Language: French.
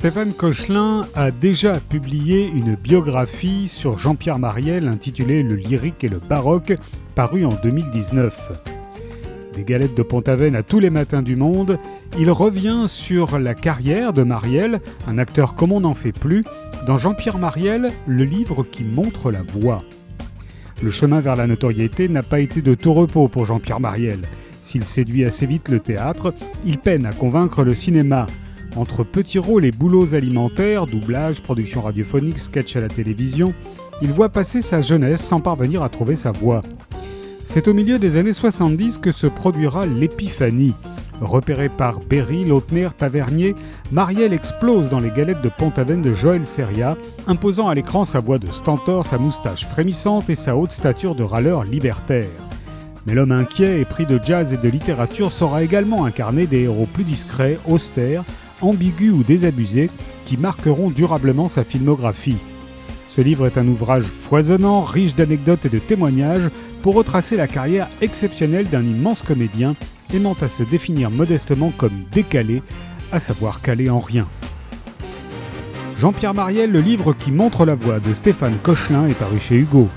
Stéphane Cochelin a déjà publié une biographie sur Jean-Pierre Mariel intitulée Le lyrique et le baroque, parue en 2019. Des galettes de Pont-Aven à tous les matins du monde, il revient sur la carrière de Mariel, un acteur comme on n'en fait plus, dans Jean-Pierre Mariel, le livre qui montre la voie. Le chemin vers la notoriété n'a pas été de tout repos pour Jean-Pierre Mariel. S'il séduit assez vite le théâtre, il peine à convaincre le cinéma. Entre petits rôles et boulots alimentaires, doublage, production radiophonique, sketch à la télévision, il voit passer sa jeunesse sans parvenir à trouver sa voie. C'est au milieu des années 70 que se produira l'épiphanie. Repéré par Berry, Lautner, Tavernier, Marielle explose dans les galettes de Pont-Aven de Joël Seria, imposant à l'écran sa voix de stentor, sa moustache frémissante et sa haute stature de râleur libertaire. Mais l'homme inquiet, épris de jazz et de littérature, saura également incarner des héros plus discrets, austères, ambigus ou désabusés, qui marqueront durablement sa filmographie. Ce livre est un ouvrage foisonnant, riche d'anecdotes et de témoignages pour retracer la carrière exceptionnelle d'un immense comédien aimant à se définir modestement comme décalé, à savoir calé en rien. Jean-Pierre Mariel, le livre qui montre la voie de Stéphane Cochelin est paru chez Hugo.